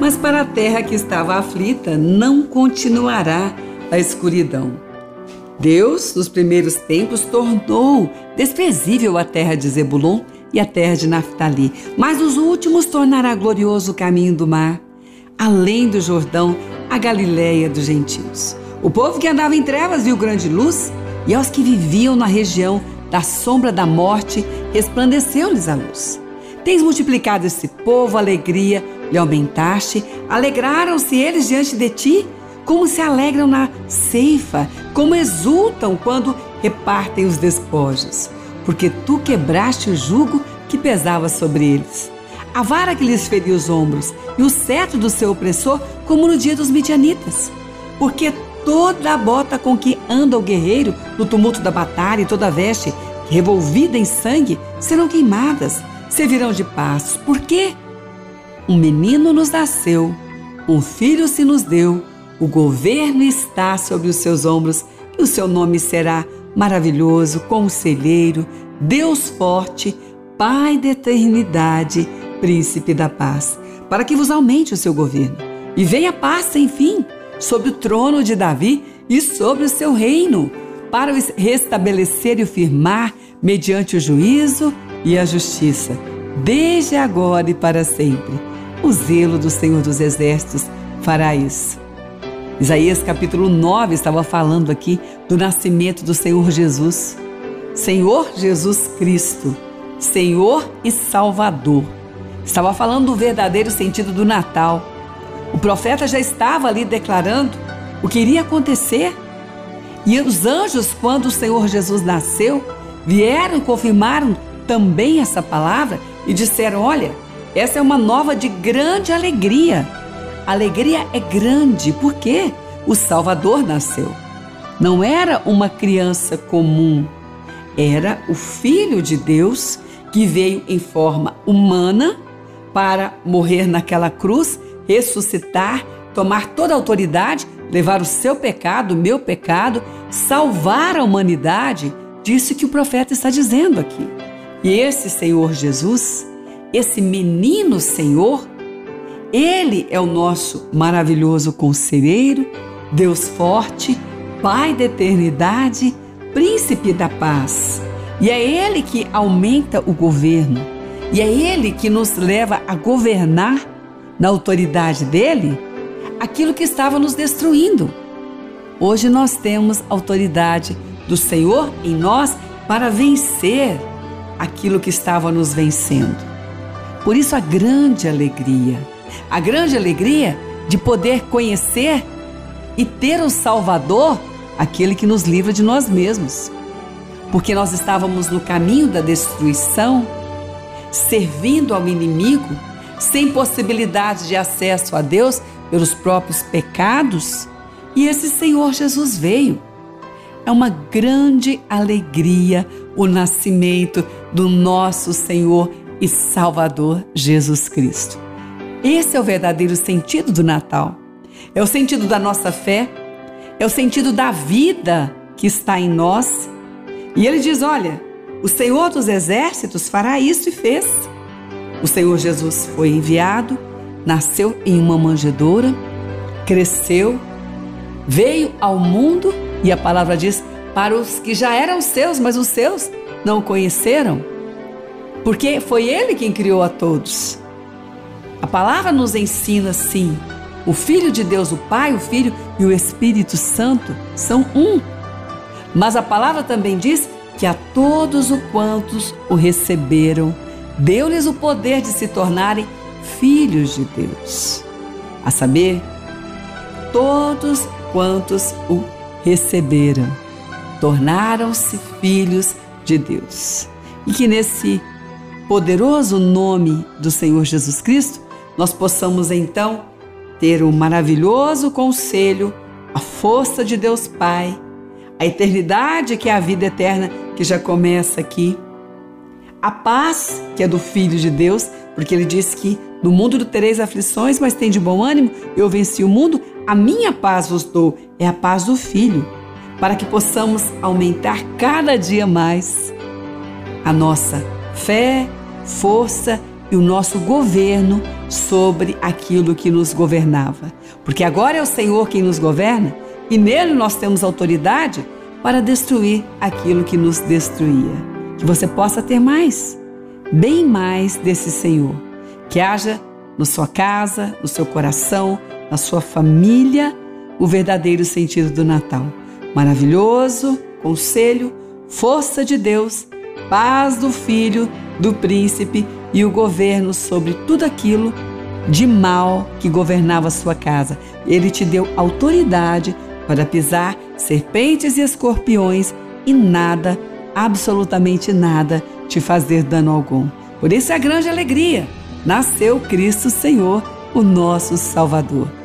Mas para a terra que estava aflita, não continuará a escuridão. Deus, nos primeiros tempos, tornou desprezível a terra de Zebulon e a terra de Naphtali, mas nos últimos tornará glorioso o caminho do mar, além do Jordão, a Galiléia dos gentios. O povo que andava em trevas viu grande luz, e aos que viviam na região da sombra da morte, resplandeceu-lhes a luz. Tens multiplicado esse povo alegria, lhe aumentaste, alegraram-se eles diante de ti, como se alegram na ceifa, como exultam quando repartem os despojos, porque tu quebraste o jugo que pesava sobre eles. A vara que lhes feriu os ombros e o cetro do seu opressor, como no dia dos midianitas. Porque toda a bota com que anda o guerreiro no tumulto da batalha e toda a veste revolvida em sangue serão queimadas, servirão de paz. Por quê? Um menino nos nasceu, um filho se nos deu, o governo está sobre os seus ombros e o seu nome será maravilhoso, conselheiro, Deus forte, Pai da eternidade, príncipe da paz, para que vos aumente o seu governo e venha paz sem fim sobre o trono de Davi e sobre o seu reino, para o restabelecer e o firmar mediante o juízo e a justiça, desde agora e para sempre. O zelo do Senhor dos Exércitos fará isso. Isaías capítulo 9 estava falando aqui do nascimento do Senhor Jesus. Senhor Jesus Cristo, Senhor e Salvador. Estava falando do verdadeiro sentido do Natal o profeta já estava ali declarando o que iria acontecer. E os anjos, quando o Senhor Jesus nasceu, vieram e confirmaram também essa palavra e disseram: Olha, essa é uma nova de grande alegria. Alegria é grande porque o Salvador nasceu. Não era uma criança comum, era o Filho de Deus que veio em forma humana para morrer naquela cruz ressuscitar, tomar toda a autoridade, levar o seu pecado, o meu pecado, salvar a humanidade. Disse que o profeta está dizendo aqui. E esse Senhor Jesus, esse menino Senhor, ele é o nosso maravilhoso conselheiro, Deus forte, Pai da eternidade, príncipe da paz. E é ele que aumenta o governo. E é ele que nos leva a governar na autoridade dele aquilo que estava nos destruindo. Hoje nós temos autoridade do Senhor em nós para vencer aquilo que estava nos vencendo. Por isso a grande alegria, a grande alegria de poder conhecer e ter o Salvador, aquele que nos livra de nós mesmos. Porque nós estávamos no caminho da destruição, servindo ao inimigo sem possibilidade de acesso a Deus pelos próprios pecados, e esse Senhor Jesus veio. É uma grande alegria o nascimento do nosso Senhor e Salvador Jesus Cristo. Esse é o verdadeiro sentido do Natal. É o sentido da nossa fé, é o sentido da vida que está em nós. E ele diz: Olha, o Senhor dos exércitos fará isso e fez. O Senhor Jesus foi enviado, nasceu em uma manjedoura, cresceu, veio ao mundo e a palavra diz para os que já eram seus, mas os seus não conheceram, porque foi Ele quem criou a todos. A palavra nos ensina sim. O Filho de Deus, o Pai, o Filho e o Espírito Santo são um. Mas a palavra também diz que a todos os quantos o receberam, deu-lhes o poder de se tornarem filhos de Deus. A saber, todos quantos o receberam tornaram-se filhos de Deus. E que nesse poderoso nome do Senhor Jesus Cristo, nós possamos então ter o um maravilhoso conselho, a força de Deus Pai, a eternidade que é a vida eterna que já começa aqui a paz que é do Filho de Deus, porque ele diz que no mundo tereis aflições, mas tem de bom ânimo, eu venci o mundo, a minha paz vos dou, é a paz do Filho, para que possamos aumentar cada dia mais a nossa fé, força e o nosso governo sobre aquilo que nos governava. Porque agora é o Senhor quem nos governa e nele nós temos autoridade para destruir aquilo que nos destruía. Que você possa ter mais, bem mais desse Senhor. Que haja na sua casa, no seu coração, na sua família, o verdadeiro sentido do Natal. Maravilhoso, conselho, força de Deus, paz do Filho, do Príncipe e o governo sobre tudo aquilo de mal que governava sua casa. Ele te deu autoridade para pisar serpentes e escorpiões e nada, absolutamente nada, te fazer dano algum. Por isso é a grande alegria. Nasceu Cristo Senhor, o nosso Salvador.